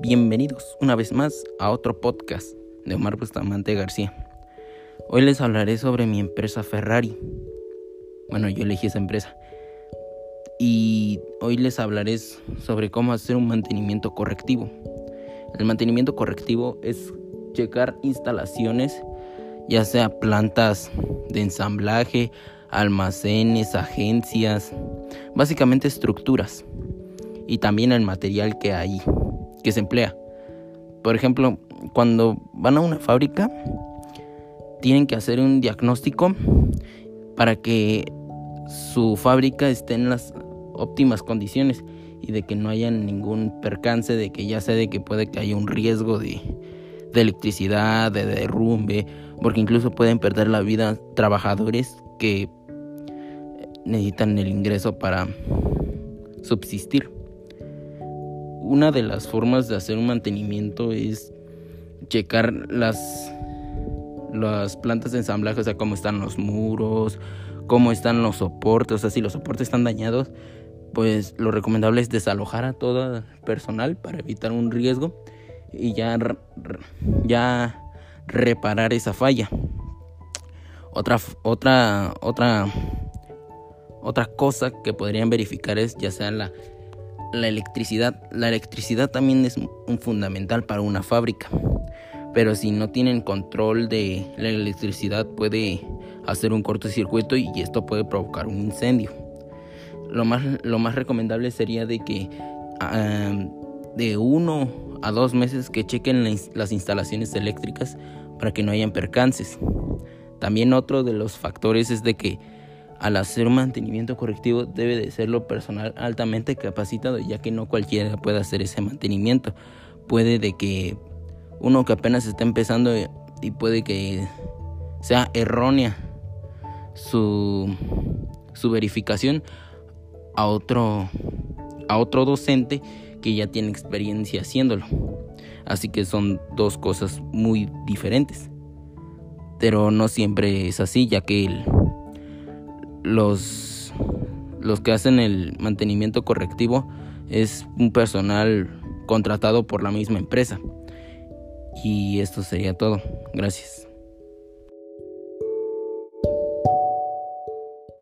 Bienvenidos una vez más a otro podcast de Omar Bustamante García. Hoy les hablaré sobre mi empresa Ferrari. Bueno, yo elegí esa empresa. Y hoy les hablaré sobre cómo hacer un mantenimiento correctivo. El mantenimiento correctivo es checar instalaciones, ya sea plantas de ensamblaje, almacenes, agencias, básicamente estructuras y también el material que hay, que se emplea. Por ejemplo, cuando van a una fábrica, tienen que hacer un diagnóstico para que su fábrica esté en las óptimas condiciones y de que no haya ningún percance, de que ya sea de que puede que haya un riesgo de, de electricidad, de derrumbe, porque incluso pueden perder la vida trabajadores que necesitan el ingreso para subsistir una de las formas de hacer un mantenimiento es checar las, las plantas de ensamblaje, o sea, cómo están los muros, cómo están los soportes, o sea, si los soportes están dañados, pues lo recomendable es desalojar a todo el personal para evitar un riesgo y ya, ya reparar esa falla. Otra, otra, otra, otra cosa que podrían verificar es ya sea la la electricidad. La electricidad también es un fundamental para una fábrica. Pero si no tienen control de la electricidad puede hacer un cortocircuito y esto puede provocar un incendio. Lo más, lo más recomendable sería de que de uno a dos meses que chequen las instalaciones eléctricas para que no hayan percances. También otro de los factores es de que al hacer un mantenimiento correctivo debe de serlo personal altamente capacitado, ya que no cualquiera puede hacer ese mantenimiento. Puede de que uno que apenas está empezando y puede que sea errónea su, su verificación a otro, a otro docente que ya tiene experiencia haciéndolo. Así que son dos cosas muy diferentes. Pero no siempre es así, ya que el los, los que hacen el mantenimiento correctivo es un personal contratado por la misma empresa. Y esto sería todo. Gracias.